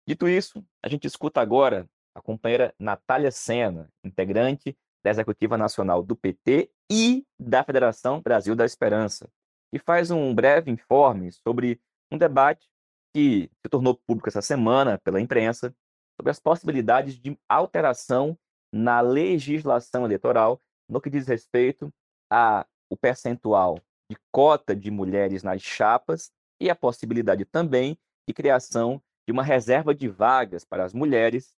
dito isso, a gente escuta agora a companheira Natália Sena, integrante da Executiva Nacional do PT e da Federação Brasil da Esperança, que faz um breve informe sobre um debate que se tornou público essa semana pela imprensa sobre as possibilidades de alteração na legislação eleitoral no que diz respeito ao percentual de cota de mulheres nas chapas e a possibilidade também de criação de uma reserva de vagas para as mulheres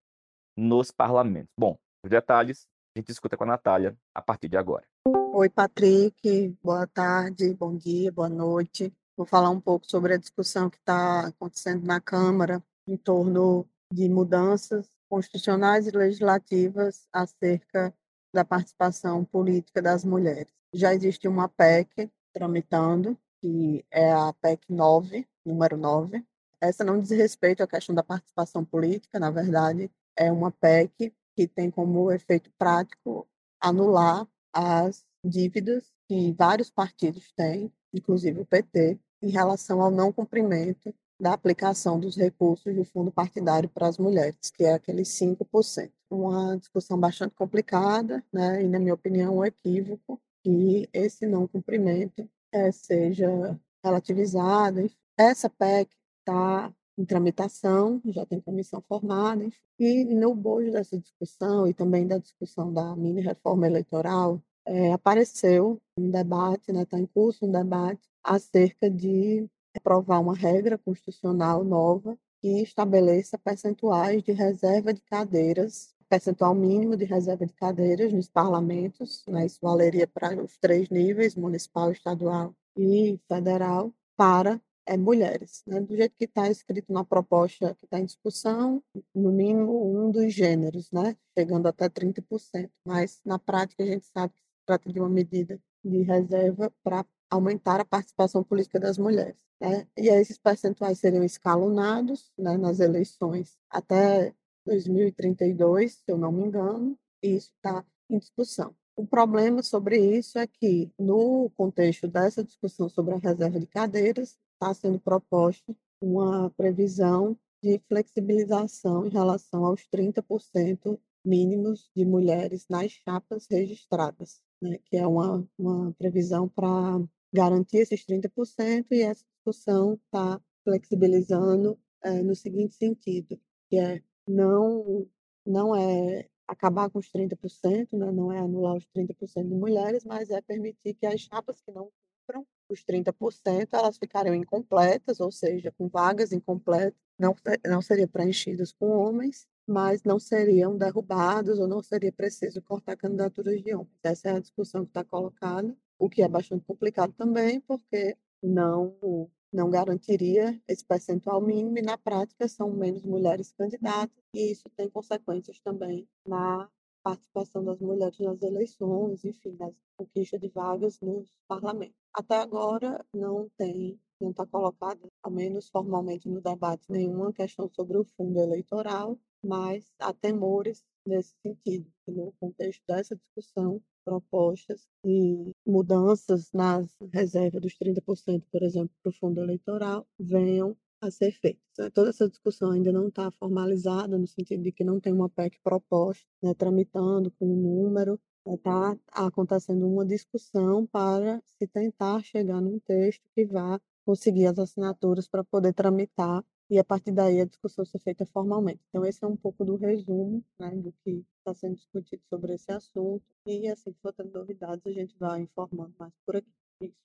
nos parlamentos. Bom, os detalhes a gente escuta com a Natália a partir de agora. Oi, Patrick. Boa tarde, bom dia, boa noite. Vou falar um pouco sobre a discussão que está acontecendo na Câmara em torno de mudanças constitucionais e legislativas acerca da participação política das mulheres. Já existe uma PEC tramitando, que é a PEC 9, número 9, essa não diz respeito à questão da participação política, na verdade, é uma PEC que tem como efeito prático anular as dívidas que vários partidos têm, inclusive o PT, em relação ao não cumprimento da aplicação dos recursos do fundo partidário para as mulheres, que é aqueles 5%. Uma discussão bastante complicada, né, e, na minha opinião, um equívoco que esse não cumprimento é, seja relativizado. Essa PEC está em tramitação, já tem comissão formada, e no bojo dessa discussão e também da discussão da mini reforma eleitoral, é, apareceu um debate, está né, tá em curso um debate acerca de aprovar uma regra constitucional nova que estabeleça percentuais de reserva de cadeiras, percentual mínimo de reserva de cadeiras nos parlamentos, né, isso valeria para os três níveis, municipal, estadual e federal, para é, mulheres. Né? Do jeito que está escrito na proposta que está em discussão, no mínimo um dos gêneros, né? chegando até 30%. Mas, na prática, a gente sabe que se trata de uma medida de reserva para aumentar a participação política das mulheres. Né? E esses percentuais seriam escalonados né, nas eleições até 2032, se eu não me engano, e isso está em discussão. O problema sobre isso é que, no contexto dessa discussão sobre a reserva de cadeiras, está sendo proposta uma previsão de flexibilização em relação aos 30% mínimos de mulheres nas chapas registradas, né, que é uma, uma previsão para garantir esses 30%, e essa discussão está flexibilizando é, no seguinte sentido, que é não, não é acabar com os 30%, né, não é anular os 30% de mulheres, mas é permitir que as chapas que não cumpram os 30%, elas ficariam incompletas, ou seja, com vagas incompletas, não, não seriam preenchidas com homens, mas não seriam derrubados ou não seria preciso cortar candidaturas de homens. Essa é a discussão que está colocada, o que é bastante complicado também, porque não não garantiria esse percentual mínimo e na prática são menos mulheres candidatas e isso tem consequências também na participação das mulheres nas eleições, enfim, nas conquistas de vagas nos parlamentos. Até agora não tem, não está colocada, ao menos formalmente no debate, nenhuma questão sobre o fundo eleitoral, mas há temores nesse sentido, no contexto dessa discussão, propostas e mudanças nas reservas dos 30%, por exemplo, para o fundo eleitoral, venham a ser feitas. Né? Toda essa discussão ainda não está formalizada, no sentido de que não tem uma PEC proposta, né, tramitando com um número, está acontecendo uma discussão para se tentar chegar num texto que vá conseguir as assinaturas para poder tramitar e a partir daí a discussão ser feita formalmente. Então esse é um pouco do resumo né, do que está sendo discutido sobre esse assunto e assim que for tendo novidades a gente vai informando mais por aqui.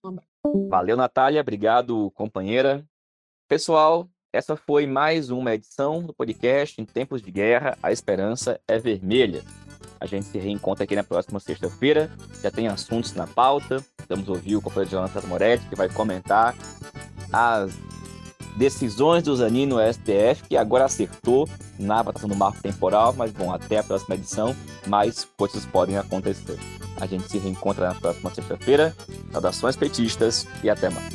Um abraço. Valeu, Natália. Obrigado, companheira. Pessoal, essa foi mais uma edição do podcast Em Tempos de Guerra, a Esperança é Vermelha. A gente se reencontra aqui na próxima sexta-feira. Já tem assuntos na pauta. Vamos ouvir o companheiro Jonathan Moretti, que vai comentar as decisões do Zanin no STF, que agora acertou na votação do marco temporal, mas bom, até a próxima edição, mais coisas podem acontecer. A gente se reencontra na próxima sexta-feira. Saudações petistas e até mais.